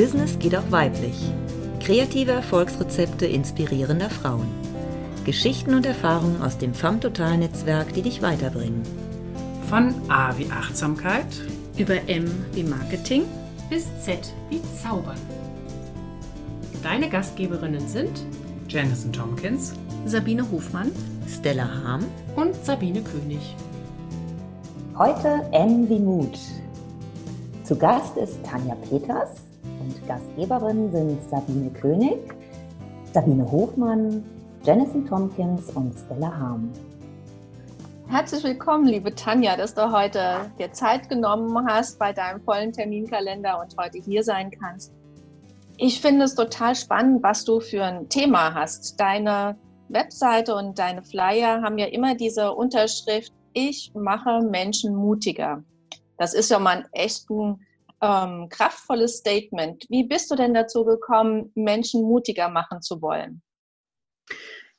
Business geht auch weiblich. Kreative Erfolgsrezepte inspirierender Frauen. Geschichten und Erfahrungen aus dem FAM Total Netzwerk, die dich weiterbringen. Von A wie Achtsamkeit über M wie Marketing bis Z wie Zaubern. Deine Gastgeberinnen sind Janison Tompkins, Sabine Hofmann, Stella Harm und Sabine König. Heute M wie Mut. Zu Gast ist Tanja Peters und Gastgeberinnen sind Sabine König, Sabine Hofmann, Janison Tompkins und Stella Harm. Herzlich willkommen, liebe Tanja, dass du heute dir Zeit genommen hast bei deinem vollen Terminkalender und heute hier sein kannst. Ich finde es total spannend, was du für ein Thema hast. Deine Webseite und deine Flyer haben ja immer diese Unterschrift, ich mache Menschen mutiger. Das ist ja mal ein echt ein, ähm, kraftvolles Statement. Wie bist du denn dazu gekommen, Menschen mutiger machen zu wollen?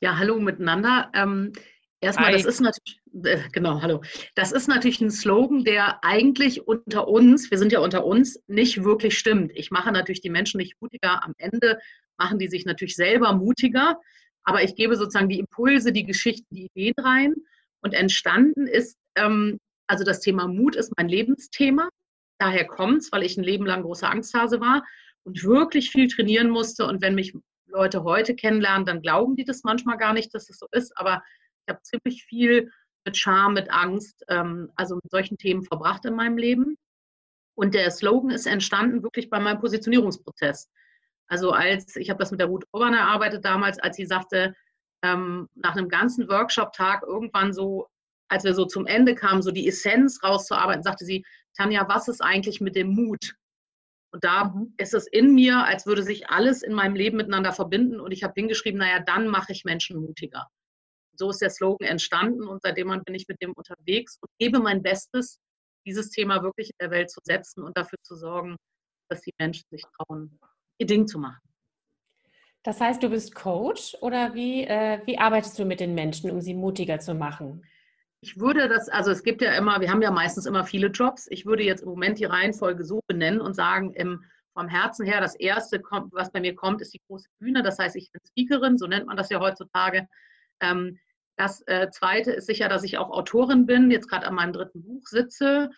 Ja, hallo miteinander. Ähm, erstmal, Hi. das ist natürlich, äh, genau, hallo. Das ist natürlich ein Slogan, der eigentlich unter uns, wir sind ja unter uns, nicht wirklich stimmt. Ich mache natürlich die Menschen nicht mutiger. Am Ende machen die sich natürlich selber mutiger. Aber ich gebe sozusagen die Impulse, die Geschichten, die Ideen rein. Und entstanden ist, ähm, also das Thema Mut ist mein Lebensthema. Daher kommt es, weil ich ein Leben lang großer Angsthase war und wirklich viel trainieren musste. Und wenn mich Leute heute kennenlernen, dann glauben die das manchmal gar nicht, dass es so ist. Aber ich habe ziemlich viel mit Scham, mit Angst, ähm, also mit solchen Themen verbracht in meinem Leben. Und der Slogan ist entstanden wirklich bei meinem Positionierungsprozess. Also als, ich habe das mit der Ruth Orban erarbeitet damals, als sie sagte, ähm, nach einem ganzen Workshop-Tag irgendwann so, als wir so zum Ende kamen, so die Essenz rauszuarbeiten, sagte sie, Tanja, was ist eigentlich mit dem Mut? Und da mhm. ist es in mir, als würde sich alles in meinem Leben miteinander verbinden. Und ich habe hingeschrieben, naja, dann mache ich Menschen mutiger. So ist der Slogan entstanden und seitdem bin ich mit dem unterwegs und gebe mein Bestes, dieses Thema wirklich in der Welt zu setzen und dafür zu sorgen, dass die Menschen sich trauen, ihr Ding zu machen. Das heißt, du bist Coach oder wie, äh, wie arbeitest du mit den Menschen, um sie mutiger zu machen? Ich würde das, also es gibt ja immer, wir haben ja meistens immer viele Jobs. Ich würde jetzt im Moment die Reihenfolge so benennen und sagen, im, vom Herzen her, das erste, kommt, was bei mir kommt, ist die große Bühne. Das heißt, ich bin Speakerin, so nennt man das ja heutzutage. Ähm, das äh, zweite ist sicher, dass ich auch Autorin bin, jetzt gerade an meinem dritten Buch sitze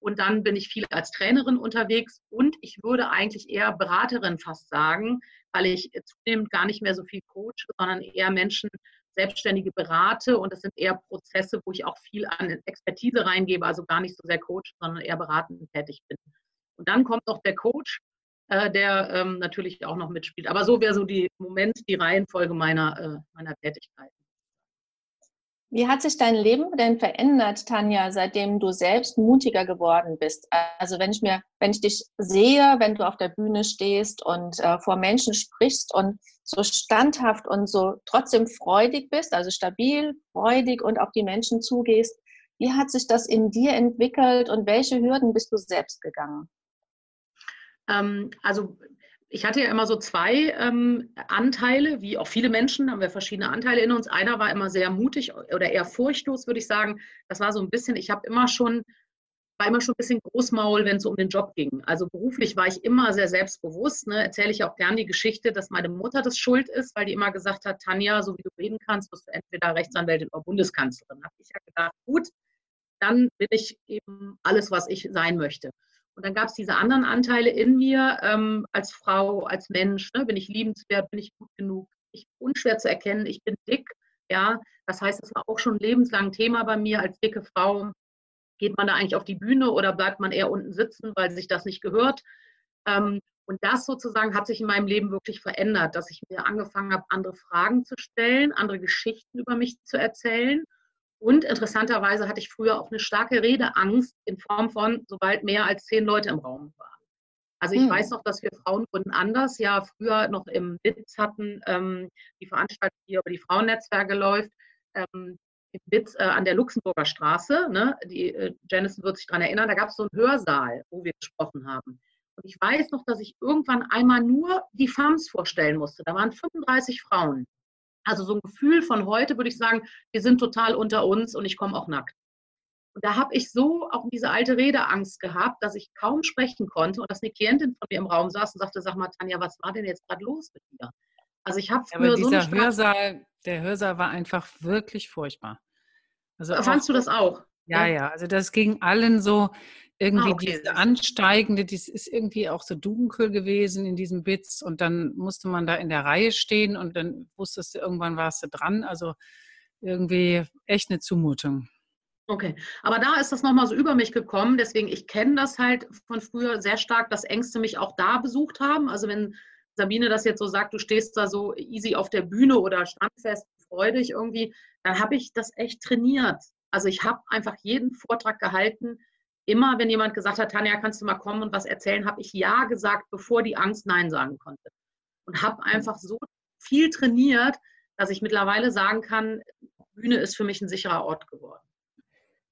und dann bin ich viel als Trainerin unterwegs und ich würde eigentlich eher Beraterin fast sagen, weil ich zunehmend gar nicht mehr so viel coache, sondern eher Menschen, Selbstständige berate und das sind eher Prozesse, wo ich auch viel an Expertise reingebe, also gar nicht so sehr coach, sondern eher beratend tätig bin. Und dann kommt noch der Coach, äh, der ähm, natürlich auch noch mitspielt. Aber so wäre so die Moment, die Reihenfolge meiner, äh, meiner Tätigkeiten. Wie hat sich dein Leben denn verändert, Tanja, seitdem du selbst mutiger geworden bist? Also wenn ich mir, wenn ich dich sehe, wenn du auf der Bühne stehst und äh, vor Menschen sprichst und so standhaft und so trotzdem freudig bist, also stabil, freudig und auf die Menschen zugehst, wie hat sich das in dir entwickelt und welche Hürden bist du selbst gegangen? Ähm, also ich hatte ja immer so zwei ähm, Anteile, wie auch viele Menschen haben wir verschiedene Anteile in uns. Einer war immer sehr mutig oder eher furchtlos, würde ich sagen. Das war so ein bisschen, ich habe immer schon, war immer schon ein bisschen Großmaul, wenn es um den Job ging. Also beruflich war ich immer sehr selbstbewusst. Ne? Erzähle ich auch gern die Geschichte, dass meine Mutter das schuld ist, weil die immer gesagt hat, Tanja, so wie du reden kannst, wirst du entweder Rechtsanwältin oder Bundeskanzlerin. Da habe ich ja gedacht, gut, dann bin ich eben alles, was ich sein möchte. Und dann gab es diese anderen Anteile in mir ähm, als Frau, als Mensch. Ne? Bin ich liebenswert, bin ich gut genug? Ich bin unschwer zu erkennen, ich bin dick. Ja, das heißt, das war auch schon ein lebenslang Thema bei mir als dicke Frau. Geht man da eigentlich auf die Bühne oder bleibt man eher unten sitzen, weil sich das nicht gehört? Ähm, und das sozusagen hat sich in meinem Leben wirklich verändert, dass ich mir angefangen habe, andere Fragen zu stellen, andere Geschichten über mich zu erzählen und interessanterweise hatte ich früher auch eine starke Redeangst in Form von, sobald mehr als zehn Leute im Raum waren. Also ich hm. weiß noch, dass wir Frauengründen anders ja früher noch im WITZ hatten, ähm, die Veranstaltung, die über die Frauennetzwerke läuft, ähm, im WITZ äh, an der Luxemburger Straße. Ne? Die, äh, Janice wird sich daran erinnern, da gab es so einen Hörsaal, wo wir gesprochen haben. Und ich weiß noch, dass ich irgendwann einmal nur die FAMs vorstellen musste. Da waren 35 Frauen. Also so ein Gefühl von heute würde ich sagen, wir sind total unter uns und ich komme auch nackt. Und da habe ich so auch diese alte Redeangst gehabt, dass ich kaum sprechen konnte und dass eine Klientin von mir im Raum saß und sagte, sag mal, Tanja, was war denn jetzt gerade los mit dir? Also ich habe früher Aber so dieser eine Hörsaal, der Hörsaal war einfach wirklich furchtbar. Also Fandst du das auch? Ja, ja, also das ging allen so irgendwie Ah, okay, diese ansteigende, das ist irgendwie auch so dunkel gewesen in diesem Bits und dann musste man da in der Reihe stehen und dann wusstest du, irgendwann warst du dran. Also irgendwie echt eine Zumutung. Okay, aber da ist das nochmal so über mich gekommen. Deswegen, ich kenne das halt von früher sehr stark, dass Ängste mich auch da besucht haben. Also wenn Sabine das jetzt so sagt, du stehst da so easy auf der Bühne oder standfest, freudig irgendwie, dann habe ich das echt trainiert. Also ich habe einfach jeden Vortrag gehalten. Immer wenn jemand gesagt hat, Tanja, kannst du mal kommen und was erzählen, habe ich Ja gesagt, bevor die Angst Nein sagen konnte. Und habe einfach so viel trainiert, dass ich mittlerweile sagen kann, Bühne ist für mich ein sicherer Ort geworden.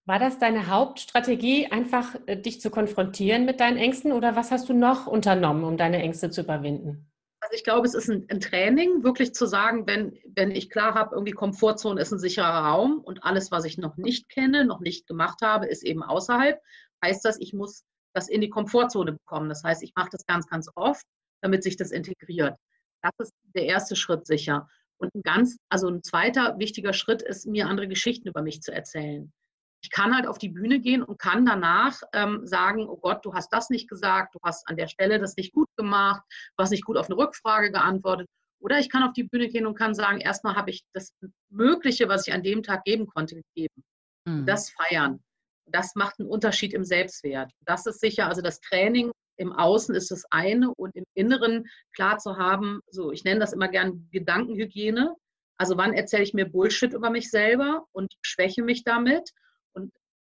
War das deine Hauptstrategie, einfach äh, dich zu konfrontieren mit deinen Ängsten oder was hast du noch unternommen, um deine Ängste zu überwinden? Also ich glaube, es ist ein, ein Training, wirklich zu sagen, wenn, wenn ich klar habe, irgendwie Komfortzone ist ein sicherer Raum und alles, was ich noch nicht kenne, noch nicht gemacht habe, ist eben außerhalb, heißt das, ich muss das in die Komfortzone bekommen. Das heißt, ich mache das ganz, ganz oft, damit sich das integriert. Das ist der erste Schritt sicher. Und ein ganz, also ein zweiter wichtiger Schritt ist, mir andere Geschichten über mich zu erzählen. Ich kann halt auf die Bühne gehen und kann danach ähm, sagen, oh Gott, du hast das nicht gesagt, du hast an der Stelle das nicht gut gemacht, du hast nicht gut auf eine Rückfrage geantwortet. Oder ich kann auf die Bühne gehen und kann sagen, erstmal habe ich das Mögliche, was ich an dem Tag geben konnte, gegeben. Mhm. Das feiern. Das macht einen Unterschied im Selbstwert. Das ist sicher, also das Training im Außen ist das eine und im Inneren klar zu haben, so ich nenne das immer gern Gedankenhygiene. Also wann erzähle ich mir Bullshit über mich selber und schwäche mich damit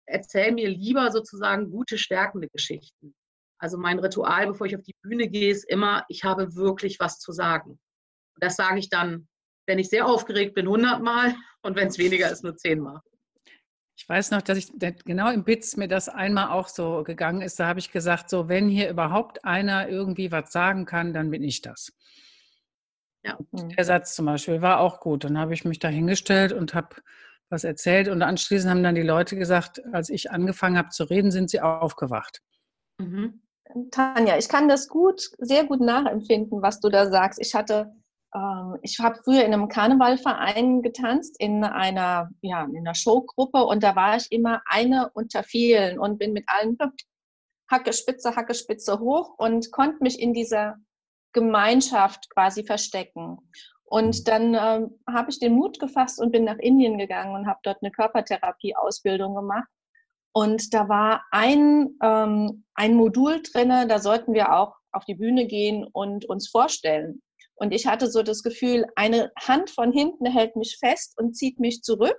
erzähle mir lieber sozusagen gute, stärkende Geschichten. Also mein Ritual, bevor ich auf die Bühne gehe, ist immer, ich habe wirklich was zu sagen. Und das sage ich dann, wenn ich sehr aufgeregt bin, 100 Mal und wenn es weniger ist, nur 10 Mal. Ich weiß noch, dass ich genau im Bits mir das einmal auch so gegangen ist. Da habe ich gesagt, so wenn hier überhaupt einer irgendwie was sagen kann, dann bin ich das. Ja. Der Satz zum Beispiel war auch gut. Dann habe ich mich da hingestellt und habe was erzählt und anschließend haben dann die Leute gesagt, als ich angefangen habe zu reden, sind sie aufgewacht. Mhm. Tanja, ich kann das gut, sehr gut nachempfinden, was du da sagst. Ich hatte, ähm, ich habe früher in einem Karnevalverein getanzt, in einer, ja, in einer Showgruppe und da war ich immer eine unter vielen und bin mit allen Hacke Spitze, Hacke Spitze hoch und konnte mich in dieser Gemeinschaft quasi verstecken. Und dann ähm, habe ich den Mut gefasst und bin nach Indien gegangen und habe dort eine Körpertherapie-Ausbildung gemacht. Und da war ein, ähm, ein Modul drinne, da sollten wir auch auf die Bühne gehen und uns vorstellen. Und ich hatte so das Gefühl, eine Hand von hinten hält mich fest und zieht mich zurück.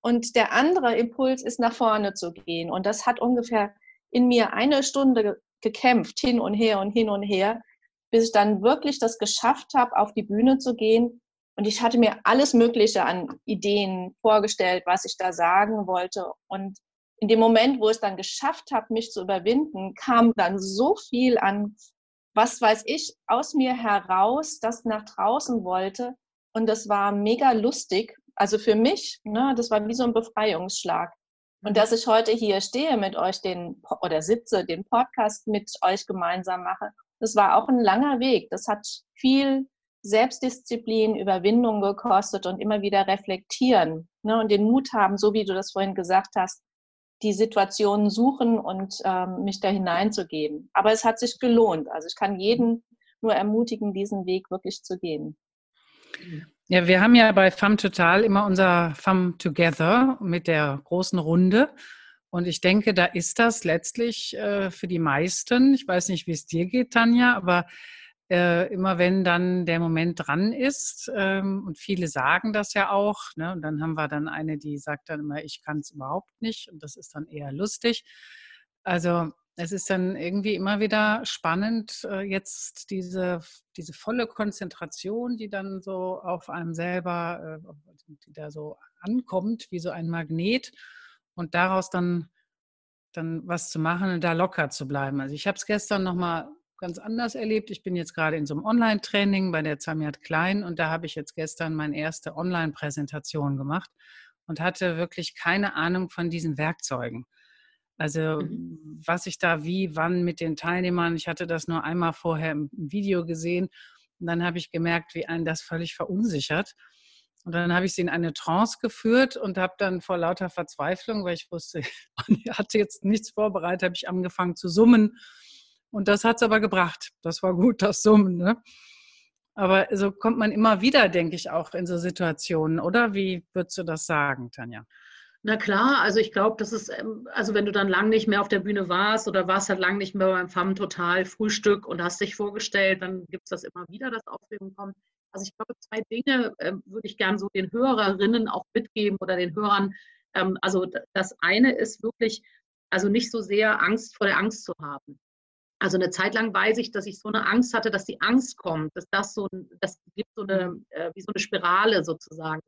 Und der andere Impuls ist nach vorne zu gehen. Und das hat ungefähr in mir eine Stunde ge gekämpft, hin und her und hin und her, bis ich dann wirklich das geschafft habe, auf die Bühne zu gehen. Und ich hatte mir alles Mögliche an Ideen vorgestellt, was ich da sagen wollte. Und in dem Moment, wo ich es dann geschafft habe, mich zu überwinden, kam dann so viel an, was weiß ich, aus mir heraus, das nach draußen wollte. Und das war mega lustig. Also für mich, ne, das war wie so ein Befreiungsschlag. Und dass ich heute hier stehe mit euch den oder sitze, den Podcast mit euch gemeinsam mache, das war auch ein langer Weg. Das hat viel Selbstdisziplin, Überwindung gekostet und immer wieder reflektieren ne, und den Mut haben, so wie du das vorhin gesagt hast, die Situationen suchen und ähm, mich da hineinzugeben. Aber es hat sich gelohnt. Also ich kann jeden nur ermutigen, diesen Weg wirklich zu gehen. Ja, wir haben ja bei FAM Total immer unser FAM Together mit der großen Runde. Und ich denke, da ist das letztlich äh, für die meisten, ich weiß nicht, wie es dir geht, Tanja, aber äh, immer wenn dann der Moment dran ist, ähm, und viele sagen das ja auch, ne, und dann haben wir dann eine, die sagt dann immer, ich kann es überhaupt nicht, und das ist dann eher lustig. Also es ist dann irgendwie immer wieder spannend, äh, jetzt diese, diese volle Konzentration, die dann so auf einem selber, äh, die da so ankommt, wie so ein Magnet und daraus dann, dann was zu machen und da locker zu bleiben. Also ich habe es gestern nochmal ganz anders erlebt. Ich bin jetzt gerade in so einem Online-Training bei der Zamiat Klein und da habe ich jetzt gestern meine erste Online-Präsentation gemacht und hatte wirklich keine Ahnung von diesen Werkzeugen. Also mhm. was ich da wie, wann mit den Teilnehmern, ich hatte das nur einmal vorher im Video gesehen und dann habe ich gemerkt, wie einen das völlig verunsichert. Und dann habe ich sie in eine Trance geführt und habe dann vor lauter Verzweiflung, weil ich wusste, ich hatte jetzt nichts vorbereitet, habe ich angefangen zu summen. Und das hat es aber gebracht. Das war gut, das Summen. Ne? Aber so kommt man immer wieder, denke ich, auch in so Situationen, oder? Wie würdest du das sagen, Tanja? Na klar, also ich glaube, das ist, ähm, also wenn du dann lang nicht mehr auf der Bühne warst oder warst halt lang nicht mehr beim FAM Total Frühstück und hast dich vorgestellt, dann gibt es das immer wieder, dass Aufregung kommt. Also ich glaube, zwei Dinge äh, würde ich gerne so den Hörerinnen auch mitgeben oder den Hörern. Ähm, also das eine ist wirklich, also nicht so sehr Angst vor der Angst zu haben. Also eine Zeit lang weiß ich, dass ich so eine Angst hatte, dass die Angst kommt, dass das so, das gibt so eine, äh, wie so eine Spirale sozusagen.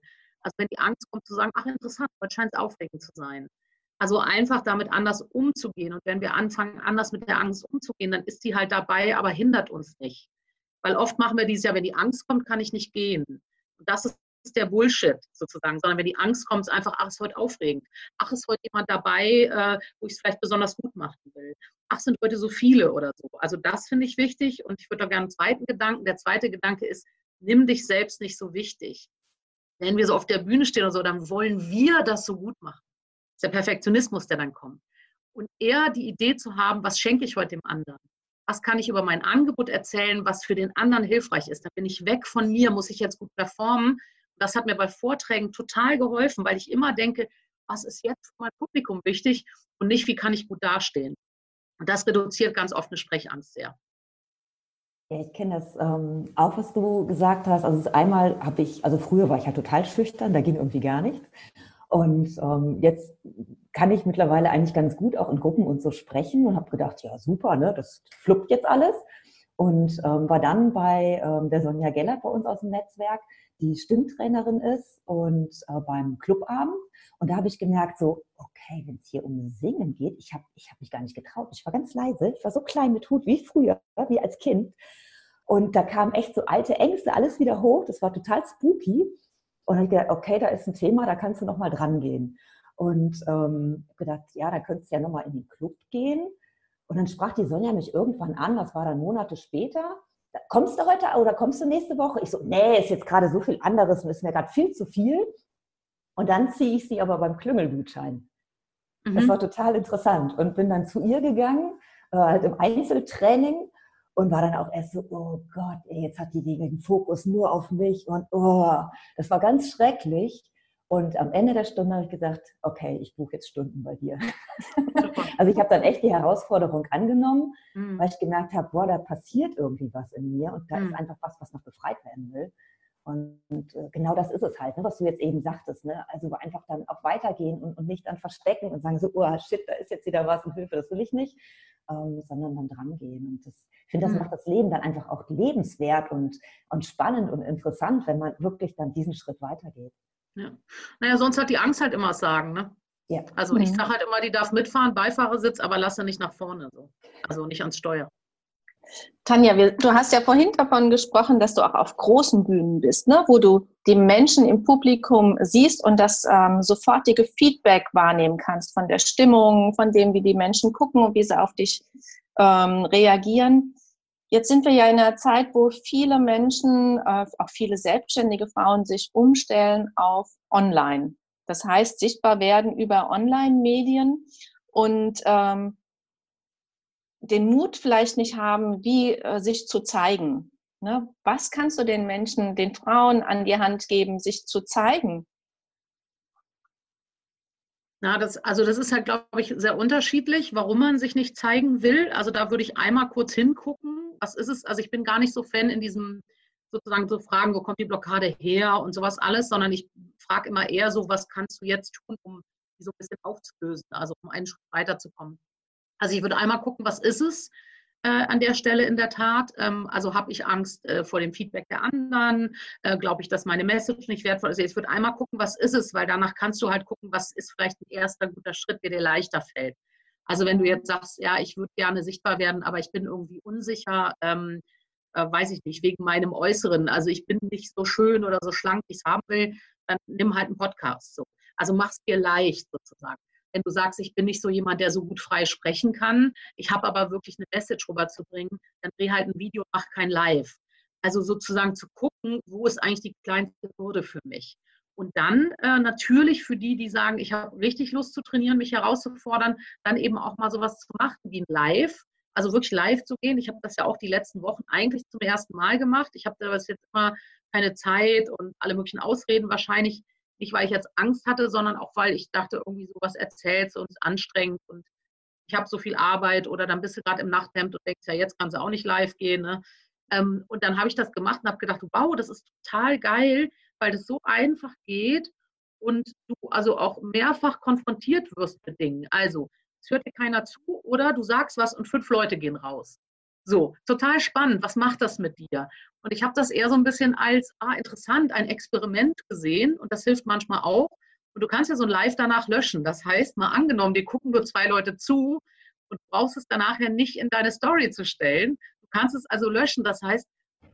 Also wenn die Angst kommt, zu sagen, ach interessant, heute scheint es aufregend zu sein. Also einfach damit anders umzugehen. Und wenn wir anfangen, anders mit der Angst umzugehen, dann ist sie halt dabei, aber hindert uns nicht. Weil oft machen wir dieses ja, wenn die Angst kommt, kann ich nicht gehen. Und das ist der Bullshit sozusagen, sondern wenn die Angst kommt, ist einfach, ach, ist heute aufregend. Ach, ist heute jemand dabei, äh, wo ich es vielleicht besonders gut machen will. Ach, sind heute so viele oder so. Also das finde ich wichtig und ich würde da gerne einen zweiten Gedanken. Der zweite Gedanke ist, nimm dich selbst nicht so wichtig wenn wir so auf der Bühne stehen oder so, dann wollen wir das so gut machen. Das ist der Perfektionismus, der dann kommt. Und eher die Idee zu haben, was schenke ich heute dem anderen? Was kann ich über mein Angebot erzählen, was für den anderen hilfreich ist? Dann bin ich weg von mir, muss ich jetzt gut performen. Das hat mir bei Vorträgen total geholfen, weil ich immer denke, was ist jetzt für mein Publikum wichtig und nicht, wie kann ich gut dastehen. Und das reduziert ganz oft eine Sprechangst sehr. Ja, ich kenne das ähm, auch, was du gesagt hast. Also einmal habe ich, also früher war ich halt total schüchtern, da ging irgendwie gar nichts. Und ähm, jetzt kann ich mittlerweile eigentlich ganz gut auch in Gruppen und so sprechen und habe gedacht, ja super, ne, das fluppt jetzt alles. Und ähm, war dann bei ähm, der Sonja Geller bei uns aus dem Netzwerk, die Stimmtrainerin ist und äh, beim Clubabend. Und da habe ich gemerkt, so, okay, wenn es hier um Singen geht, ich habe ich hab mich gar nicht getraut. Ich war ganz leise, ich war so klein mit Hut wie früher, wie als Kind. Und da kamen echt so alte Ängste, alles wieder hoch. Das war total spooky. Und dann habe ich gedacht, okay, da ist ein Thema, da kannst du nochmal dran gehen. Und ähm, gedacht, ja, da könntest du ja nochmal in den Club gehen. Und dann sprach die Sonja mich irgendwann an, das war dann Monate später. Kommst du heute oder kommst du nächste Woche? Ich so, nee, ist jetzt gerade so viel anderes und ist mir gerade viel zu viel. Und dann ziehe ich sie aber beim Klüngelgutschein. Mhm. Das war total interessant und bin dann zu ihr gegangen, äh, halt im Einzeltraining und war dann auch erst so, oh Gott, ey, jetzt hat die den Fokus nur auf mich und oh, das war ganz schrecklich. Und am Ende der Stunde habe ich gesagt, okay, ich buche jetzt Stunden bei dir. also ich habe dann echt die Herausforderung angenommen, mhm. weil ich gemerkt habe, boah, da passiert irgendwie was in mir und da mhm. ist einfach was, was noch befreit werden will. Und, und äh, genau das ist es halt, ne, was du jetzt eben sagtest. Ne? Also einfach dann auch weitergehen und, und nicht dann verstecken und sagen so, oh shit, da ist jetzt wieder was und Hilfe, das will ich nicht, ähm, sondern dann dran gehen. Und das, ich finde, das mhm. macht das Leben dann einfach auch lebenswert und, und spannend und interessant, wenn man wirklich dann diesen Schritt weitergeht. Ja. Naja, sonst hat die Angst halt immer sagen, ne? Ja. Also ich mhm. sage halt immer, die darf mitfahren, Beifahrersitz, aber lasse nicht nach vorne. So. Also nicht ans Steuer. Tanja, wir, du hast ja vorhin davon gesprochen, dass du auch auf großen Bühnen bist, ne? wo du die Menschen im Publikum siehst und das ähm, sofortige Feedback wahrnehmen kannst von der Stimmung, von dem, wie die Menschen gucken und wie sie auf dich ähm, reagieren. Jetzt sind wir ja in einer Zeit, wo viele Menschen, äh, auch viele selbstständige Frauen sich umstellen auf Online. Das heißt, sichtbar werden über Online-Medien und ähm, den Mut vielleicht nicht haben, wie äh, sich zu zeigen. Ne? Was kannst du den Menschen, den Frauen an die Hand geben, sich zu zeigen? Na, das, also das ist halt, glaube ich, sehr unterschiedlich, warum man sich nicht zeigen will. Also da würde ich einmal kurz hingucken. Was ist es? Also ich bin gar nicht so Fan in diesem sozusagen so Fragen, wo kommt die Blockade her und sowas alles, sondern ich frage immer eher so, was kannst du jetzt tun, um die so ein bisschen aufzulösen, also um einen Schritt weiterzukommen. Also ich würde einmal gucken, was ist es äh, an der Stelle in der Tat. Ähm, also habe ich Angst äh, vor dem Feedback der anderen? Äh, Glaube ich, dass meine Message nicht wertvoll ist? Also ich würde einmal gucken, was ist es, weil danach kannst du halt gucken, was ist vielleicht ein erster guter Schritt, der dir leichter fällt. Also wenn du jetzt sagst, ja, ich würde gerne sichtbar werden, aber ich bin irgendwie unsicher, ähm, äh, weiß ich nicht, wegen meinem Äußeren. Also ich bin nicht so schön oder so schlank, wie ich es haben will, dann nimm halt einen Podcast. So. Also mach es dir leicht sozusagen. wenn du sagst, ich bin nicht so jemand, der so gut frei sprechen kann, ich habe aber wirklich eine Message rüberzubringen, dann dreh halt ein Video, mach kein Live. Also sozusagen zu gucken, wo ist eigentlich die kleinste Hürde für mich. Und dann äh, natürlich für die, die sagen, ich habe richtig Lust zu trainieren, mich herauszufordern, dann eben auch mal sowas zu machen wie ein Live. Also wirklich live zu gehen. Ich habe das ja auch die letzten Wochen eigentlich zum ersten Mal gemacht. Ich habe da jetzt immer keine Zeit und alle möglichen Ausreden wahrscheinlich. Nicht, weil ich jetzt Angst hatte, sondern auch, weil ich dachte, irgendwie sowas erzählst und ist anstrengend und ich habe so viel Arbeit oder dann bist du gerade im Nachthemd und denkst, ja, jetzt kannst du auch nicht live gehen. Ne? Ähm, und dann habe ich das gemacht und habe gedacht, wow, das ist total geil, weil das so einfach geht und du also auch mehrfach konfrontiert wirst mit Dingen. Also, es hört dir keiner zu oder du sagst was und fünf Leute gehen raus. So, total spannend. Was macht das mit dir? Und ich habe das eher so ein bisschen als ah, interessant, ein Experiment gesehen und das hilft manchmal auch. Und du kannst ja so ein Live danach löschen. Das heißt, mal angenommen, dir gucken nur zwei Leute zu und du brauchst es danach ja nicht in deine Story zu stellen. Du kannst es also löschen. Das heißt,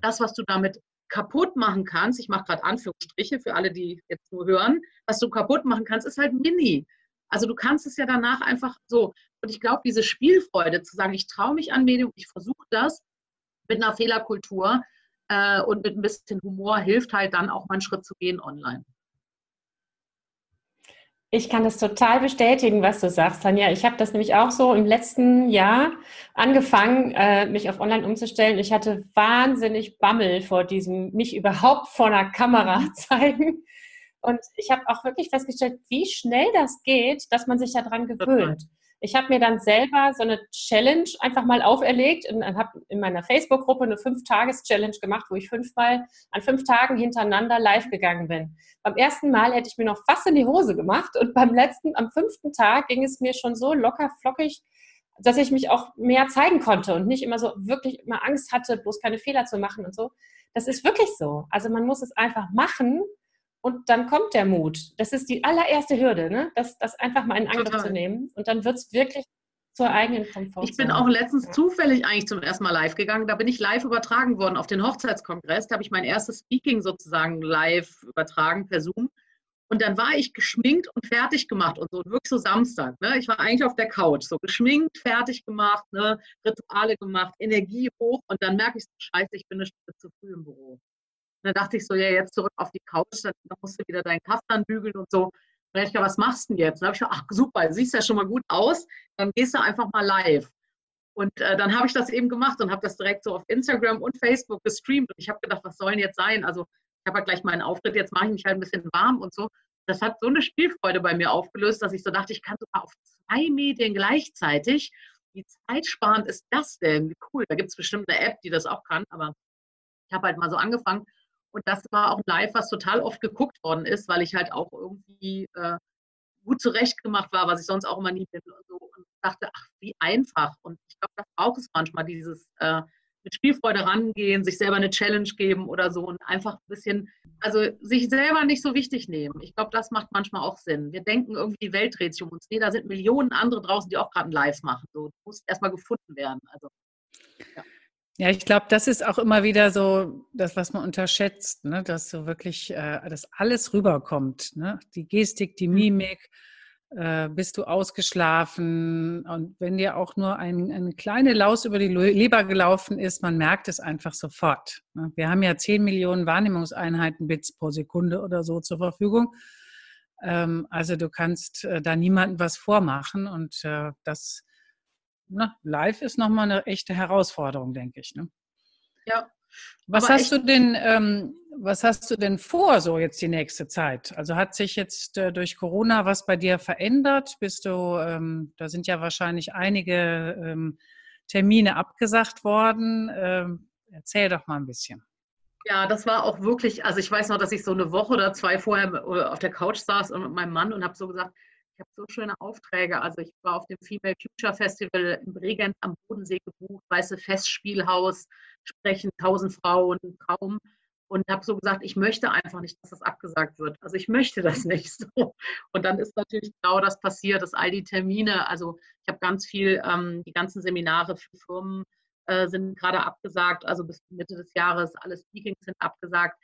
das, was du damit kaputt machen kannst, ich mache gerade Anführungsstriche für alle, die jetzt nur hören, was du kaputt machen kannst, ist halt mini. Also du kannst es ja danach einfach so. Und ich glaube, diese Spielfreude zu sagen, ich traue mich an Medium, ich versuche das mit einer Fehlerkultur äh, und mit ein bisschen Humor hilft halt dann auch mal einen Schritt zu gehen online. Ich kann das total bestätigen, was du sagst, Tanja. Ich habe das nämlich auch so im letzten Jahr angefangen, äh, mich auf Online umzustellen. Ich hatte wahnsinnig Bammel vor diesem, mich überhaupt vor einer Kamera zeigen. Und ich habe auch wirklich festgestellt, wie schnell das geht, dass man sich daran gewöhnt. Ich habe mir dann selber so eine Challenge einfach mal auferlegt und habe in meiner Facebook-Gruppe eine Fünf-Tages-Challenge gemacht, wo ich fünfmal an fünf Tagen hintereinander live gegangen bin. Beim ersten Mal hätte ich mir noch fast in die Hose gemacht und beim letzten, am fünften Tag ging es mir schon so locker flockig, dass ich mich auch mehr zeigen konnte und nicht immer so wirklich immer Angst hatte, bloß keine Fehler zu machen und so. Das ist wirklich so. Also man muss es einfach machen und dann kommt der Mut. Das ist die allererste Hürde, ne? das, das einfach mal in Angriff Total. zu nehmen. Und dann wird es wirklich zur eigenen Komfortzone. Ich bin auch letztens zufällig eigentlich zum ersten Mal live gegangen. Da bin ich live übertragen worden auf den Hochzeitskongress. Da habe ich mein erstes Speaking sozusagen live übertragen per Zoom. Und dann war ich geschminkt und fertig gemacht und so, wirklich so Samstag. Ne? Ich war eigentlich auf der Couch, so geschminkt, fertig gemacht, ne? Rituale gemacht, Energie hoch und dann merke ich so, scheiße, ich bin eine Stunde zu früh im Büro dann dachte ich so, ja, jetzt zurück auf die Couch, dann, musst du wieder deinen Kaffee bügeln und so. Dann ich was machst du denn jetzt? Dann habe ich gedacht, ach super, siehst ja schon mal gut aus, dann gehst du einfach mal live. Und äh, dann habe ich das eben gemacht und habe das direkt so auf Instagram und Facebook gestreamt. Und ich habe gedacht, was soll denn jetzt sein? Also ich habe ja gleich meinen Auftritt, jetzt mache ich mich halt ein bisschen warm und so. Das hat so eine Spielfreude bei mir aufgelöst, dass ich so dachte, ich kann sogar auf zwei Medien gleichzeitig. Wie zeitsparend ist das denn? Wie cool. Da gibt es bestimmt eine App, die das auch kann, aber ich habe halt mal so angefangen und das war auch Live, was total oft geguckt worden ist, weil ich halt auch irgendwie äh, gut zurechtgemacht war, was ich sonst auch immer nie bin. Und, so. und dachte, ach, wie einfach. Und ich glaube, das braucht es manchmal, dieses äh, mit Spielfreude rangehen, sich selber eine Challenge geben oder so und einfach ein bisschen, also sich selber nicht so wichtig nehmen. Ich glaube, das macht manchmal auch Sinn. Wir denken irgendwie, die Welt dreht sich um uns. Nee, da sind Millionen andere draußen, die auch gerade ein Live machen. So, muss erstmal gefunden werden. Also, ja. Ja, ich glaube, das ist auch immer wieder so das, was man unterschätzt, ne? dass so wirklich, äh, dass alles rüberkommt. Ne? Die Gestik, die mhm. Mimik, äh, bist du ausgeschlafen und wenn dir auch nur ein, eine kleine Laus über die Leber gelaufen ist, man merkt es einfach sofort. Ne? Wir haben ja 10 Millionen Wahrnehmungseinheiten Bits pro Sekunde oder so zur Verfügung. Ähm, also du kannst äh, da niemandem was vormachen und äh, das na, live ist nochmal eine echte Herausforderung, denke ich. Ne? Ja. Was hast du denn, ähm, was hast du denn vor so jetzt die nächste Zeit? Also hat sich jetzt äh, durch Corona was bei dir verändert? Bist du, ähm, da sind ja wahrscheinlich einige ähm, Termine abgesagt worden. Ähm, erzähl doch mal ein bisschen. Ja, das war auch wirklich, also ich weiß noch, dass ich so eine Woche oder zwei vorher äh, auf der Couch saß und mit meinem Mann und habe so gesagt, ich habe so schöne Aufträge. Also ich war auf dem Female Future Festival im Bregenz am Bodensee gebucht, weiße Festspielhaus, sprechen tausend Frauen, Traum. Und habe so gesagt, ich möchte einfach nicht, dass das abgesagt wird. Also ich möchte das nicht so. Und dann ist natürlich genau das passiert, dass all die Termine, also ich habe ganz viel, ähm, die ganzen Seminare für Firmen äh, sind gerade abgesagt, also bis Mitte des Jahres, alle Speakings sind abgesagt.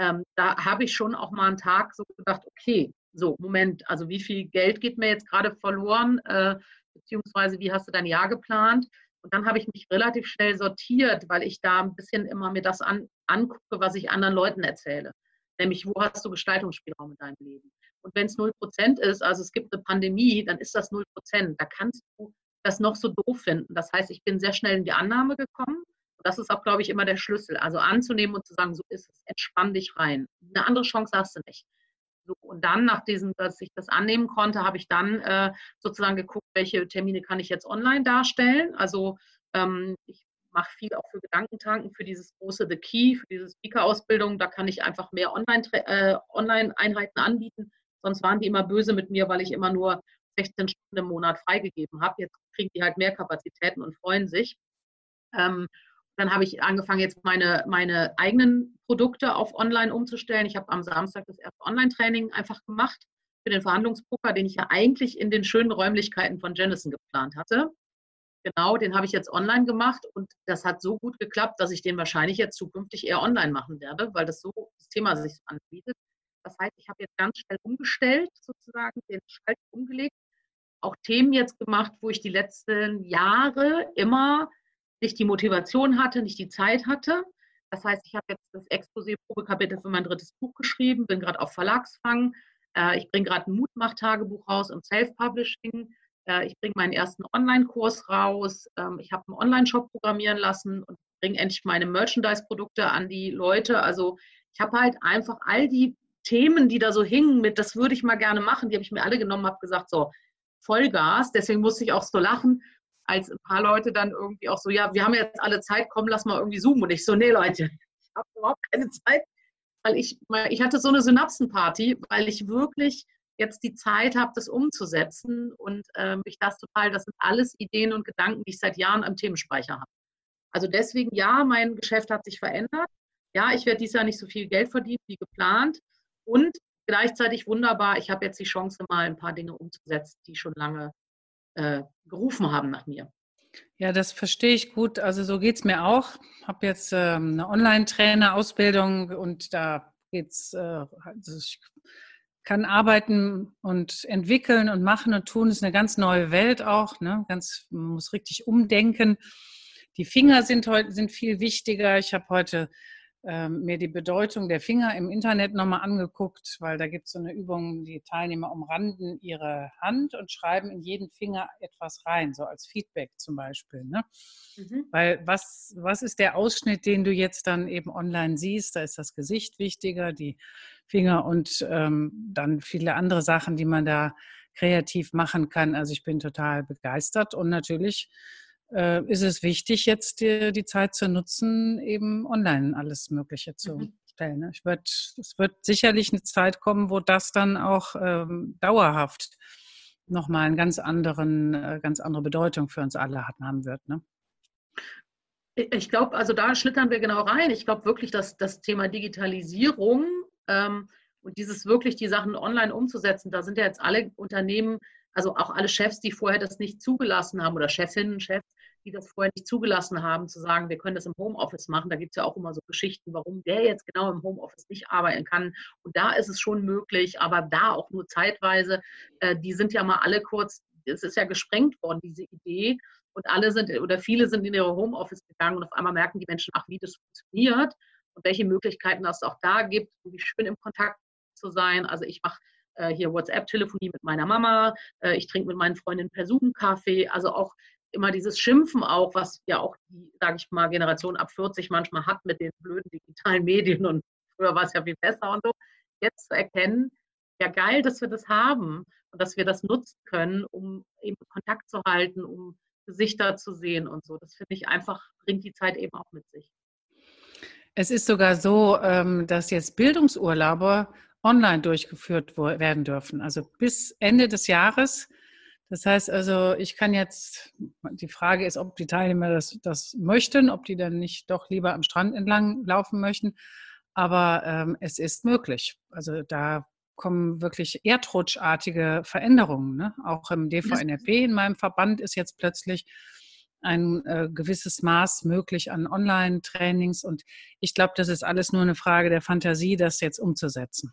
Ähm, da habe ich schon auch mal einen Tag so gedacht, okay, so, Moment, also wie viel Geld geht mir jetzt gerade verloren, äh, beziehungsweise wie hast du dein Jahr geplant? Und dann habe ich mich relativ schnell sortiert, weil ich da ein bisschen immer mir das an, angucke, was ich anderen Leuten erzähle. Nämlich, wo hast du Gestaltungsspielraum in deinem Leben? Und wenn es 0% ist, also es gibt eine Pandemie, dann ist das 0%. Da kannst du das noch so doof finden. Das heißt, ich bin sehr schnell in die Annahme gekommen. Und das ist auch, glaube ich, immer der Schlüssel. Also anzunehmen und zu sagen, so ist es, entspann dich rein. Eine andere Chance hast du nicht. So, und dann, nach diesem, dass ich das annehmen konnte, habe ich dann äh, sozusagen geguckt, welche Termine kann ich jetzt online darstellen. Also ähm, ich mache viel auch für Gedankentanken, für dieses große The Key, für diese Speaker-Ausbildung. Da kann ich einfach mehr äh, Online-Einheiten äh, Online anbieten. Sonst waren die immer böse mit mir, weil ich immer nur 16 Stunden im Monat freigegeben habe. Jetzt kriegen die halt mehr Kapazitäten und freuen sich. Ähm, dann habe ich angefangen, jetzt meine, meine eigenen Produkte auf Online umzustellen. Ich habe am Samstag das erste Online-Training einfach gemacht für den Verhandlungspoker, den ich ja eigentlich in den schönen Räumlichkeiten von Jennison geplant hatte. Genau, den habe ich jetzt online gemacht und das hat so gut geklappt, dass ich den wahrscheinlich jetzt zukünftig eher online machen werde, weil das so das Thema sich so anbietet. Das heißt, ich habe jetzt ganz schnell umgestellt, sozusagen, den Schalter umgelegt, auch Themen jetzt gemacht, wo ich die letzten Jahre immer nicht die Motivation hatte, nicht die Zeit hatte. Das heißt, ich habe jetzt das Exposé-Probekapitel für mein drittes Buch geschrieben, bin gerade auf Verlagsfang. Äh, ich bringe gerade ein Mutmach-Tagebuch raus und Self-Publishing. Äh, ich bringe meinen ersten Online-Kurs raus. Ähm, ich habe einen Online-Shop programmieren lassen und bringe endlich meine Merchandise-Produkte an die Leute. Also ich habe halt einfach all die Themen, die da so hingen mit, das würde ich mal gerne machen, die habe ich mir alle genommen, habe gesagt, so, Vollgas. Deswegen musste ich auch so lachen, als ein paar Leute dann irgendwie auch so, ja, wir haben jetzt alle Zeit, komm, lass mal irgendwie zoomen. Und ich so, nee, Leute, ich habe überhaupt keine Zeit, weil ich, ich hatte so eine Synapsenparty, weil ich wirklich jetzt die Zeit habe, das umzusetzen und äh, mich das total, das sind alles Ideen und Gedanken, die ich seit Jahren am Themenspeicher habe. Also deswegen, ja, mein Geschäft hat sich verändert. Ja, ich werde dieses Jahr nicht so viel Geld verdienen wie geplant. Und gleichzeitig wunderbar, ich habe jetzt die Chance, mal ein paar Dinge umzusetzen, die schon lange äh, gerufen haben nach mir. Ja, das verstehe ich gut. Also so geht es mir auch. Ich habe jetzt ähm, eine Online-Trainer-Ausbildung und da geht es, äh, also ich kann arbeiten und entwickeln und machen und tun. Das ist eine ganz neue Welt auch. Ne? Ganz, man muss richtig umdenken. Die Finger sind heute sind viel wichtiger. Ich habe heute ähm, mir die Bedeutung der Finger im Internet nochmal angeguckt, weil da gibt es so eine Übung, die Teilnehmer umranden ihre Hand und schreiben in jeden Finger etwas rein, so als Feedback zum Beispiel. Ne? Mhm. Weil was, was ist der Ausschnitt, den du jetzt dann eben online siehst? Da ist das Gesicht wichtiger, die Finger und ähm, dann viele andere Sachen, die man da kreativ machen kann. Also ich bin total begeistert und natürlich äh, ist es wichtig, jetzt die, die, Zeit zu nutzen, eben online alles Mögliche zu mhm. stellen. Ne? Ich werd, es wird sicherlich eine Zeit kommen, wo das dann auch ähm, dauerhaft nochmal eine ganz, anderen, äh, ganz andere Bedeutung für uns alle haben wird. Ne? Ich glaube, also da schlittern wir genau rein. Ich glaube wirklich, dass das Thema Digitalisierung ähm, und dieses wirklich die Sachen online umzusetzen, da sind ja jetzt alle Unternehmen, also auch alle Chefs, die vorher das nicht zugelassen haben oder Chefinnen, Chefs, die das vorher nicht zugelassen haben, zu sagen, wir können das im Homeoffice machen. Da gibt es ja auch immer so Geschichten, warum der jetzt genau im Homeoffice nicht arbeiten kann. Und da ist es schon möglich, aber da auch nur zeitweise. Äh, die sind ja mal alle kurz, es ist ja gesprengt worden, diese Idee. Und alle sind oder viele sind in ihre Homeoffice gegangen und auf einmal merken die Menschen, ach, wie das funktioniert und welche Möglichkeiten es auch da gibt, wie schön im Kontakt zu sein. Also ich mache äh, hier WhatsApp-Telefonie mit meiner Mama, äh, ich trinke mit meinen Freundinnen per Zoom Kaffee, also auch immer dieses Schimpfen auch, was ja auch die, sage ich mal, Generation ab 40 manchmal hat mit den blöden digitalen Medien und früher war es ja viel besser und so, jetzt zu erkennen, ja geil, dass wir das haben und dass wir das nutzen können, um eben Kontakt zu halten, um Gesichter zu sehen und so. Das finde ich einfach, bringt die Zeit eben auch mit sich. Es ist sogar so, ähm, dass jetzt Bildungsurlaube online durchgeführt werden dürfen. Also bis Ende des Jahres das heißt also, ich kann jetzt, die Frage ist, ob die Teilnehmer das, das möchten, ob die dann nicht doch lieber am Strand entlang laufen möchten. Aber ähm, es ist möglich. Also da kommen wirklich erdrutschartige Veränderungen. Ne? Auch im DVNRP, in meinem Verband, ist jetzt plötzlich ein äh, gewisses Maß möglich an Online-Trainings. Und ich glaube, das ist alles nur eine Frage der Fantasie, das jetzt umzusetzen.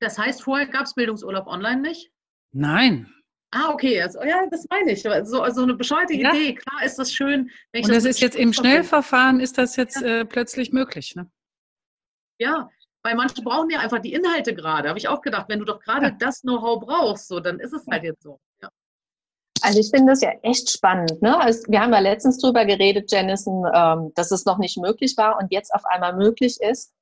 Das heißt, vorher gab es Bildungsurlaub online nicht? Nein. Ah, okay. Also, ja, das meine ich. So also eine bescheuerte ja. Idee. Klar ist das schön. Und das, das ist jetzt im Schnellverfahren, ist das jetzt ja. äh, plötzlich möglich. Ne? Ja, weil manche brauchen ja einfach die Inhalte gerade. Habe ich auch gedacht, wenn du doch gerade ja. das Know-how brauchst, so, dann ist es halt jetzt so. Ja. Also ich finde das ja echt spannend. Ne? Also wir haben ja letztens drüber geredet, Jennison, ähm, dass es noch nicht möglich war und jetzt auf einmal möglich ist.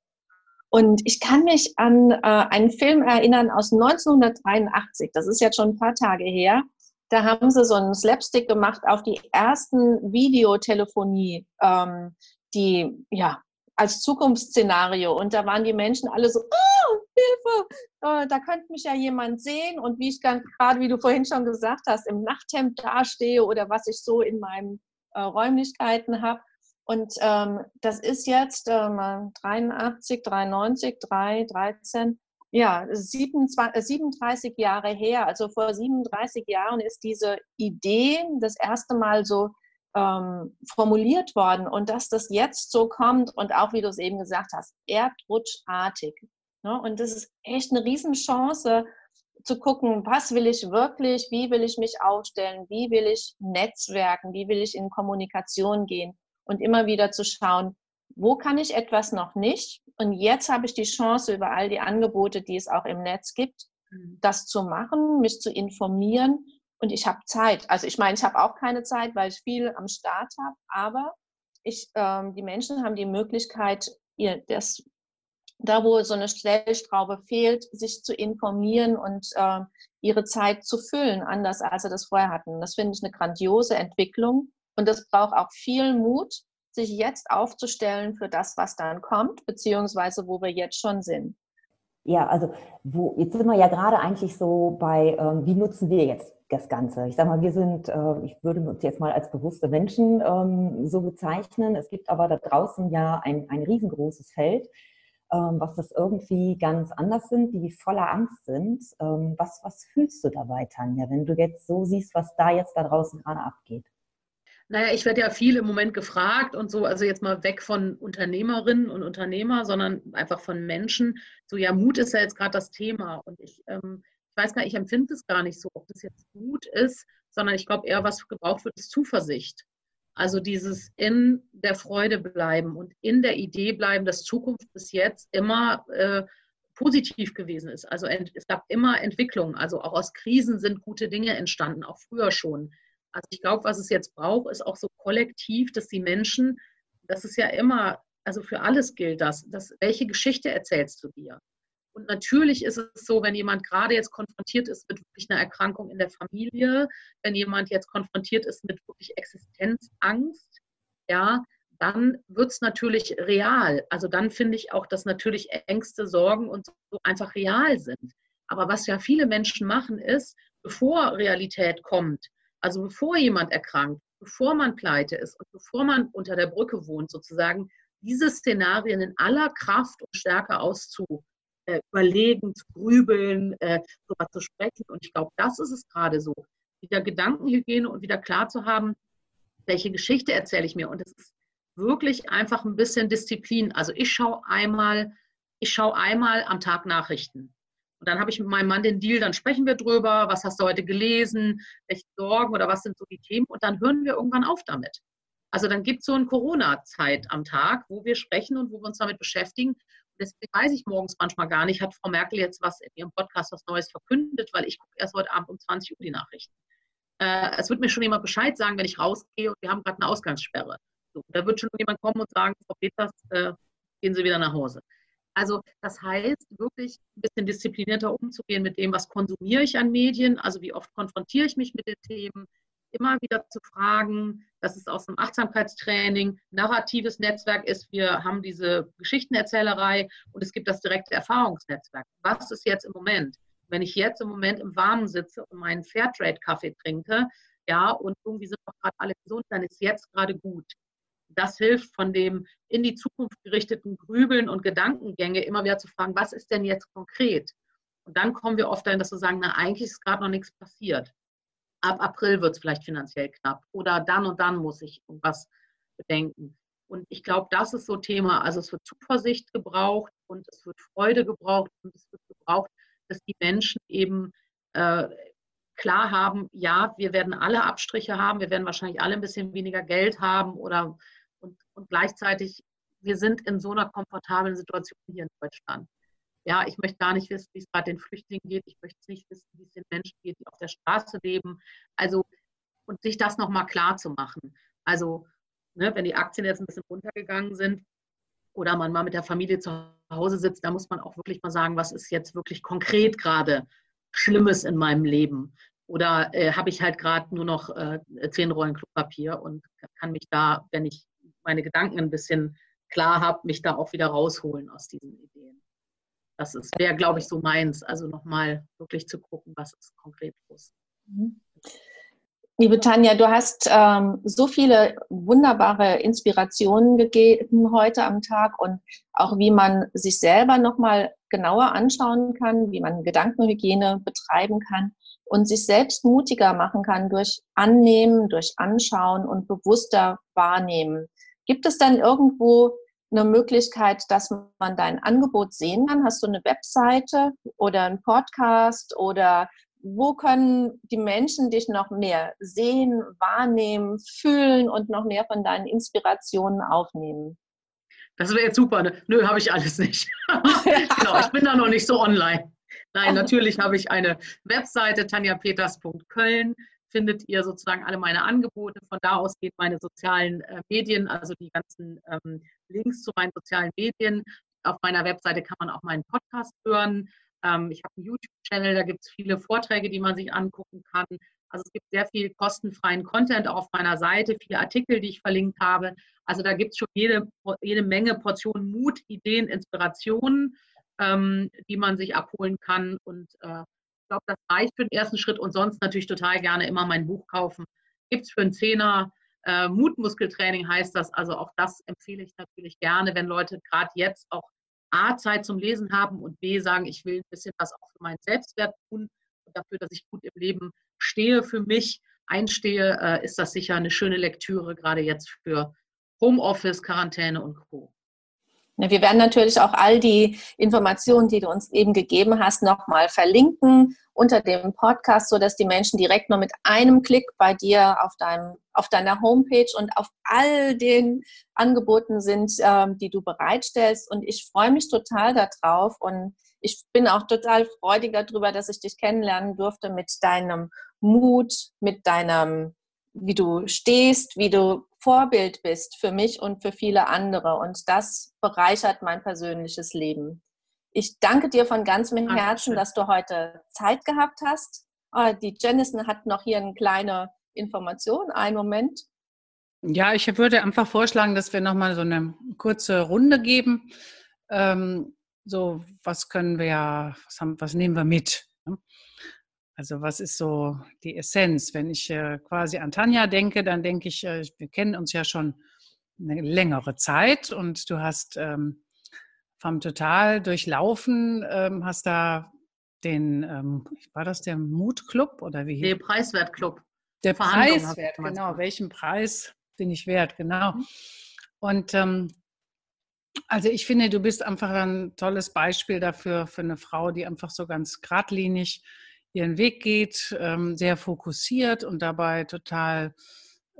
Und ich kann mich an äh, einen Film erinnern aus 1983. Das ist jetzt schon ein paar Tage her. Da haben sie so einen Slapstick gemacht auf die ersten Videotelefonie, ähm, die ja als Zukunftsszenario. Und da waren die Menschen alle so, oh, Hilfe, äh, da könnte mich ja jemand sehen. Und wie ich gerade, wie du vorhin schon gesagt hast, im Nachthemd dastehe oder was ich so in meinen äh, Räumlichkeiten habe. Und ähm, das ist jetzt ähm, 83, 93, 3, 13, ja, 27, 37 äh, Jahre her. Also vor 37 Jahren ist diese Idee das erste Mal so ähm, formuliert worden und dass das jetzt so kommt und auch, wie du es eben gesagt hast, erdrutschartig. Ne? Und das ist echt eine Riesenchance zu gucken, was will ich wirklich, wie will ich mich aufstellen, wie will ich netzwerken, wie will ich in Kommunikation gehen und immer wieder zu schauen, wo kann ich etwas noch nicht? Und jetzt habe ich die Chance, über all die Angebote, die es auch im Netz gibt, mhm. das zu machen, mich zu informieren und ich habe Zeit. Also ich meine, ich habe auch keine Zeit, weil ich viel am Start habe, aber ich, ähm, die Menschen haben die Möglichkeit, ihr das, da wo so eine Stellstraube fehlt, sich zu informieren und äh, ihre Zeit zu füllen, anders als sie das vorher hatten. Das finde ich eine grandiose Entwicklung und das braucht auch viel Mut, sich jetzt aufzustellen für das, was dann kommt, beziehungsweise wo wir jetzt schon sind. Ja, also wo, jetzt sind wir ja gerade eigentlich so bei, ähm, wie nutzen wir jetzt das Ganze. Ich sage mal, wir sind, äh, ich würde uns jetzt mal als bewusste Menschen ähm, so bezeichnen. Es gibt aber da draußen ja ein, ein riesengroßes Feld, ähm, was das irgendwie ganz anders sind, die voller Angst sind. Ähm, was, was fühlst du dabei, Tanja, wenn du jetzt so siehst, was da jetzt da draußen gerade abgeht? Naja, ich werde ja viel im Moment gefragt und so, also jetzt mal weg von Unternehmerinnen und Unternehmer, sondern einfach von Menschen. So, ja, Mut ist ja jetzt gerade das Thema. Und ich ähm, weiß gar nicht, ich empfinde es gar nicht so, ob das jetzt gut ist, sondern ich glaube eher, was gebraucht wird, ist Zuversicht. Also dieses in der Freude bleiben und in der Idee bleiben, dass Zukunft bis jetzt immer äh, positiv gewesen ist. Also es gab immer Entwicklungen. Also auch aus Krisen sind gute Dinge entstanden, auch früher schon. Also ich glaube, was es jetzt braucht, ist auch so kollektiv, dass die Menschen, das ist ja immer, also für alles gilt das, dass, welche Geschichte erzählst du dir? Und natürlich ist es so, wenn jemand gerade jetzt konfrontiert ist mit wirklich einer Erkrankung in der Familie, wenn jemand jetzt konfrontiert ist mit wirklich Existenzangst, ja, dann wird es natürlich real. Also dann finde ich auch, dass natürlich Ängste, Sorgen und so einfach real sind. Aber was ja viele Menschen machen, ist, bevor Realität kommt, also bevor jemand erkrankt, bevor man pleite ist und bevor man unter der Brücke wohnt, sozusagen, diese Szenarien in aller Kraft und Stärke auszu, äh, überlegen, zu grübeln, äh, darüber zu sprechen. Und ich glaube, das ist es gerade so. Wieder Gedankenhygiene und wieder klar zu haben, welche Geschichte erzähle ich mir. Und es ist wirklich einfach ein bisschen Disziplin. Also ich schaue einmal, ich schaue einmal am Tag Nachrichten. Und dann habe ich mit meinem Mann den Deal, dann sprechen wir drüber, was hast du heute gelesen, welche Sorgen oder was sind so die Themen und dann hören wir irgendwann auf damit. Also dann gibt es so eine Corona-Zeit am Tag, wo wir sprechen und wo wir uns damit beschäftigen deswegen weiß ich morgens manchmal gar nicht, hat Frau Merkel jetzt was in ihrem Podcast was Neues verkündet, weil ich gucke erst heute Abend um 20 Uhr die Nachrichten. Äh, es wird mir schon jemand Bescheid sagen, wenn ich rausgehe und wir haben gerade eine Ausgangssperre. So, da wird schon jemand kommen und sagen, Frau Peters, äh, gehen Sie wieder nach Hause. Also das heißt, wirklich ein bisschen disziplinierter umzugehen mit dem, was konsumiere ich an Medien, also wie oft konfrontiere ich mich mit den Themen, immer wieder zu fragen, das ist aus dem Achtsamkeitstraining, narratives Netzwerk ist, wir haben diese Geschichtenerzählerei und es gibt das direkte Erfahrungsnetzwerk. Was ist jetzt im Moment? Wenn ich jetzt im Moment im Warmen sitze und meinen Fairtrade-Kaffee trinke, ja, und irgendwie sind auch gerade alle gesund, dann ist jetzt gerade gut. Das hilft von dem in die Zukunft gerichteten Grübeln und Gedankengänge immer wieder zu fragen, was ist denn jetzt konkret? Und dann kommen wir oft dahin, dass wir sagen, na, eigentlich ist gerade noch nichts passiert ab April wird es vielleicht finanziell knapp oder dann und dann muss ich was bedenken. Und ich glaube, das ist so Thema. Also es wird Zuversicht gebraucht und es wird Freude gebraucht und es wird gebraucht, dass die Menschen eben äh, klar haben, ja, wir werden alle Abstriche haben, wir werden wahrscheinlich alle ein bisschen weniger Geld haben oder und, gleichzeitig, wir sind in so einer komfortablen Situation hier in Deutschland. Ja, ich möchte gar nicht wissen, wie es gerade den Flüchtlingen geht. Ich möchte nicht wissen, wie es den Menschen geht, die auf der Straße leben. Also, und sich das nochmal klar zu machen. Also, ne, wenn die Aktien jetzt ein bisschen runtergegangen sind oder man mal mit der Familie zu Hause sitzt, da muss man auch wirklich mal sagen, was ist jetzt wirklich konkret gerade Schlimmes in meinem Leben? Oder äh, habe ich halt gerade nur noch äh, zehn Rollen Klopapier und kann mich da, wenn ich meine Gedanken ein bisschen klar habe, mich da auch wieder rausholen aus diesen Ideen. Das wäre, glaube ich, so meins. Also nochmal wirklich zu gucken, was ist konkret los. Mhm. Liebe Tanja, du hast ähm, so viele wunderbare Inspirationen gegeben heute am Tag und auch wie man sich selber nochmal genauer anschauen kann, wie man Gedankenhygiene betreiben kann und sich selbst mutiger machen kann durch Annehmen, durch Anschauen und bewusster Wahrnehmen. Gibt es dann irgendwo eine Möglichkeit, dass man dein Angebot sehen kann? Hast du eine Webseite oder einen Podcast oder wo können die Menschen dich noch mehr sehen, wahrnehmen, fühlen und noch mehr von deinen Inspirationen aufnehmen? Das wäre jetzt super. Ne? Nö, habe ich alles nicht. genau, ich bin da noch nicht so online. Nein, natürlich habe ich eine Webseite, tanjapeters.köln. Findet ihr sozusagen alle meine Angebote. Von da aus geht meine sozialen äh, Medien, also die ganzen ähm, Links zu meinen sozialen Medien. Auf meiner Webseite kann man auch meinen Podcast hören. Ähm, ich habe einen YouTube-Channel, da gibt es viele Vorträge, die man sich angucken kann. Also es gibt sehr viel kostenfreien Content auf meiner Seite, viele Artikel, die ich verlinkt habe. Also da gibt es schon jede, jede Menge Portionen Mut, Ideen, Inspirationen, ähm, die man sich abholen kann. Und äh, ich glaube, das reicht für den ersten Schritt. Und sonst natürlich total gerne immer mein Buch kaufen. Gibt es für einen Zehner. Äh, Mutmuskeltraining heißt das. Also auch das empfehle ich natürlich gerne, wenn Leute gerade jetzt auch A, Zeit zum Lesen haben und B, sagen, ich will ein bisschen was auch für meinen Selbstwert tun und dafür, dass ich gut im Leben stehe für mich, einstehe, äh, ist das sicher eine schöne Lektüre, gerade jetzt für Homeoffice, Quarantäne und Co. Wir werden natürlich auch all die Informationen, die du uns eben gegeben hast, nochmal verlinken unter dem Podcast, sodass die Menschen direkt nur mit einem Klick bei dir auf, deinem, auf deiner Homepage und auf all den Angeboten sind, ähm, die du bereitstellst. Und ich freue mich total darauf und ich bin auch total freudig darüber, dass ich dich kennenlernen durfte mit deinem Mut, mit deinem, wie du stehst, wie du Vorbild bist für mich und für viele andere. Und das bereichert mein persönliches Leben. Ich danke dir von ganzem Herzen, dass du heute Zeit gehabt hast. Ah, die Jennison hat noch hier eine kleine Information. Einen Moment. Ja, ich würde einfach vorschlagen, dass wir nochmal so eine kurze Runde geben. Ähm, so, was können wir, was, haben, was nehmen wir mit? Also was ist so die Essenz? Wenn ich äh, quasi an Tanja denke, dann denke ich, äh, wir kennen uns ja schon eine längere Zeit und du hast ähm, vom Total durchlaufen, ähm, hast da den, ähm, war das der Mutclub oder wie? Der Preiswertclub. Der Preiswert, genau. Welchen Preis bin ich wert, genau. Mhm. Und ähm, also ich finde, du bist einfach ein tolles Beispiel dafür, für eine Frau, die einfach so ganz geradlinig ihren Weg geht, ähm, sehr fokussiert und dabei total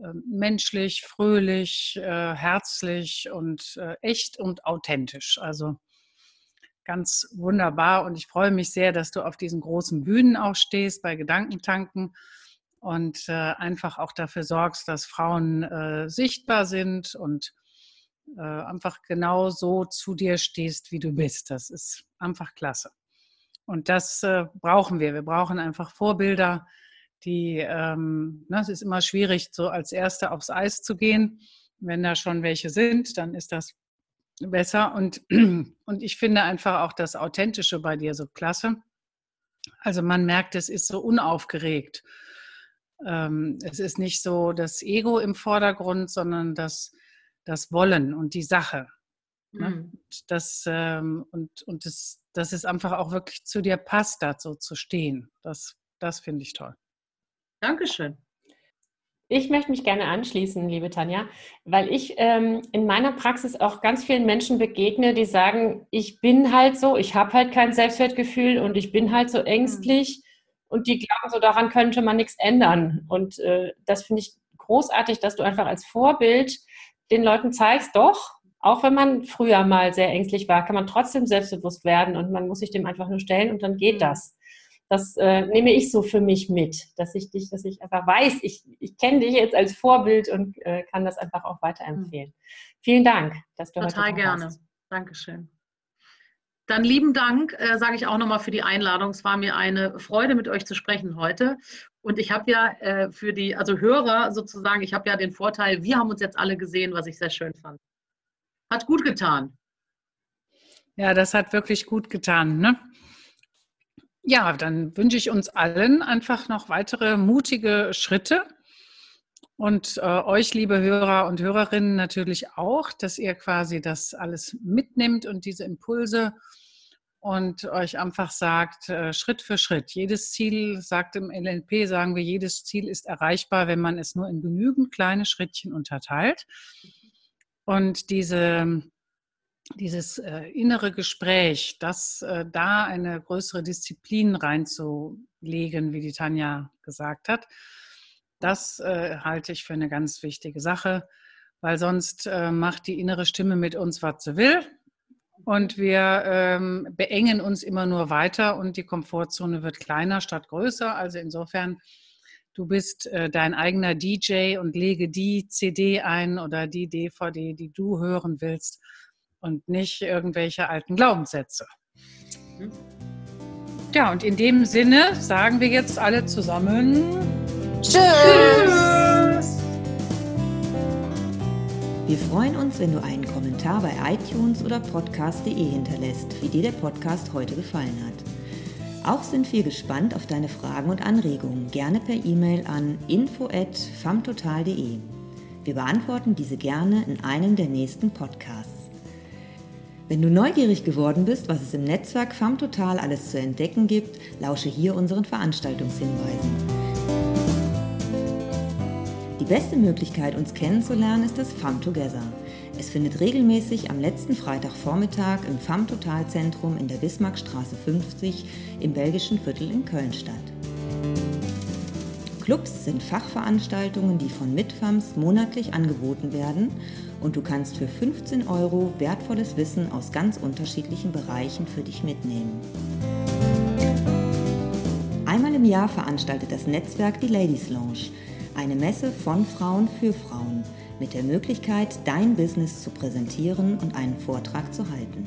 ähm, menschlich, fröhlich, äh, herzlich und äh, echt und authentisch. Also ganz wunderbar und ich freue mich sehr, dass du auf diesen großen Bühnen auch stehst bei Gedankentanken und äh, einfach auch dafür sorgst, dass Frauen sichtbar sind und einfach genau so zu dir stehst, wie du bist. Das ist einfach klasse. Und das äh, brauchen wir. Wir brauchen einfach Vorbilder, die, ähm, na, ne, es ist immer schwierig, so als Erste aufs Eis zu gehen. Wenn da schon welche sind, dann ist das besser. Und, und ich finde einfach auch das Authentische bei dir so klasse. Also man merkt, es ist so unaufgeregt. Ähm, es ist nicht so das Ego im Vordergrund, sondern das, das Wollen und die Sache. Ne? Mhm. Das, ähm, und und das, dass es einfach auch wirklich zu dir passt, dazu zu stehen. Das, das finde ich toll. Dankeschön. Ich möchte mich gerne anschließen, liebe Tanja, weil ich ähm, in meiner Praxis auch ganz vielen Menschen begegne, die sagen, ich bin halt so, ich habe halt kein Selbstwertgefühl und ich bin halt so ängstlich mhm. und die glauben so, daran könnte man nichts ändern. Und äh, das finde ich großartig, dass du einfach als Vorbild den Leuten zeigst, doch, auch wenn man früher mal sehr ängstlich war, kann man trotzdem selbstbewusst werden und man muss sich dem einfach nur stellen und dann geht mhm. das. Das äh, nehme ich so für mich mit, dass ich dich, dass ich einfach weiß, ich, ich kenne dich jetzt als Vorbild und äh, kann das einfach auch weiterempfehlen. Mhm. Vielen Dank, dass du Total heute gerne. Hast. Dankeschön. Dann lieben Dank, äh, sage ich auch nochmal für die Einladung. Es war mir eine Freude, mit euch zu sprechen heute. Und ich habe ja äh, für die, also Hörer sozusagen, ich habe ja den Vorteil, wir haben uns jetzt alle gesehen, was ich sehr schön fand. Hat gut getan. Ja, das hat wirklich gut getan. Ne? Ja, dann wünsche ich uns allen einfach noch weitere mutige Schritte und äh, euch, liebe Hörer und Hörerinnen, natürlich auch, dass ihr quasi das alles mitnimmt und diese Impulse und euch einfach sagt, äh, Schritt für Schritt. Jedes Ziel, sagt im LNP, sagen wir, jedes Ziel ist erreichbar, wenn man es nur in genügend kleine Schrittchen unterteilt. Und diese dieses äh, innere Gespräch, das äh, da eine größere Disziplin reinzulegen, wie die Tanja gesagt hat, das äh, halte ich für eine ganz wichtige Sache, weil sonst äh, macht die innere Stimme mit uns, was sie will. Und wir ähm, beengen uns immer nur weiter und die Komfortzone wird kleiner statt größer. Also insofern, du bist äh, dein eigener DJ und lege die CD ein oder die DVD, die du hören willst und nicht irgendwelche alten Glaubenssätze. Mhm. Ja, und in dem Sinne sagen wir jetzt alle zusammen Tschüss. Tschüss. Wir freuen uns, wenn du einen Kommentar bei iTunes oder podcast.de hinterlässt, wie dir der Podcast heute gefallen hat. Auch sind wir gespannt auf deine Fragen und Anregungen, gerne per E-Mail an info@famtotal.de. Wir beantworten diese gerne in einem der nächsten Podcasts. Wenn du neugierig geworden bist, was es im Netzwerk FAMTotal alles zu entdecken gibt, lausche hier unseren Veranstaltungshinweisen. Die beste Möglichkeit, uns kennenzulernen, ist das FAM Together. Es findet regelmäßig am letzten Freitagvormittag im FAM Total Zentrum in der Bismarckstraße 50 im belgischen Viertel in Köln statt. Clubs sind Fachveranstaltungen, die von Mitfams monatlich angeboten werden und du kannst für 15 Euro wertvolles Wissen aus ganz unterschiedlichen Bereichen für dich mitnehmen. Einmal im Jahr veranstaltet das Netzwerk die Ladies Lounge, eine Messe von Frauen für Frauen, mit der Möglichkeit, dein Business zu präsentieren und einen Vortrag zu halten.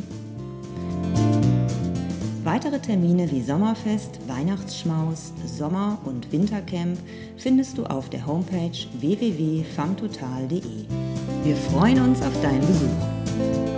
Weitere Termine wie Sommerfest, Weihnachtsschmaus, Sommer- und Wintercamp findest du auf der Homepage www.famtotal.de. Wir freuen uns auf deinen Besuch.